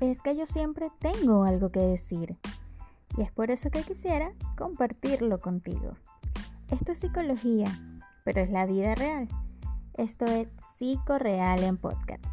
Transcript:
es que yo siempre tengo algo que decir. Y es por eso que quisiera compartirlo contigo. Esto es psicología, pero es la vida real. Esto es psico real en podcast.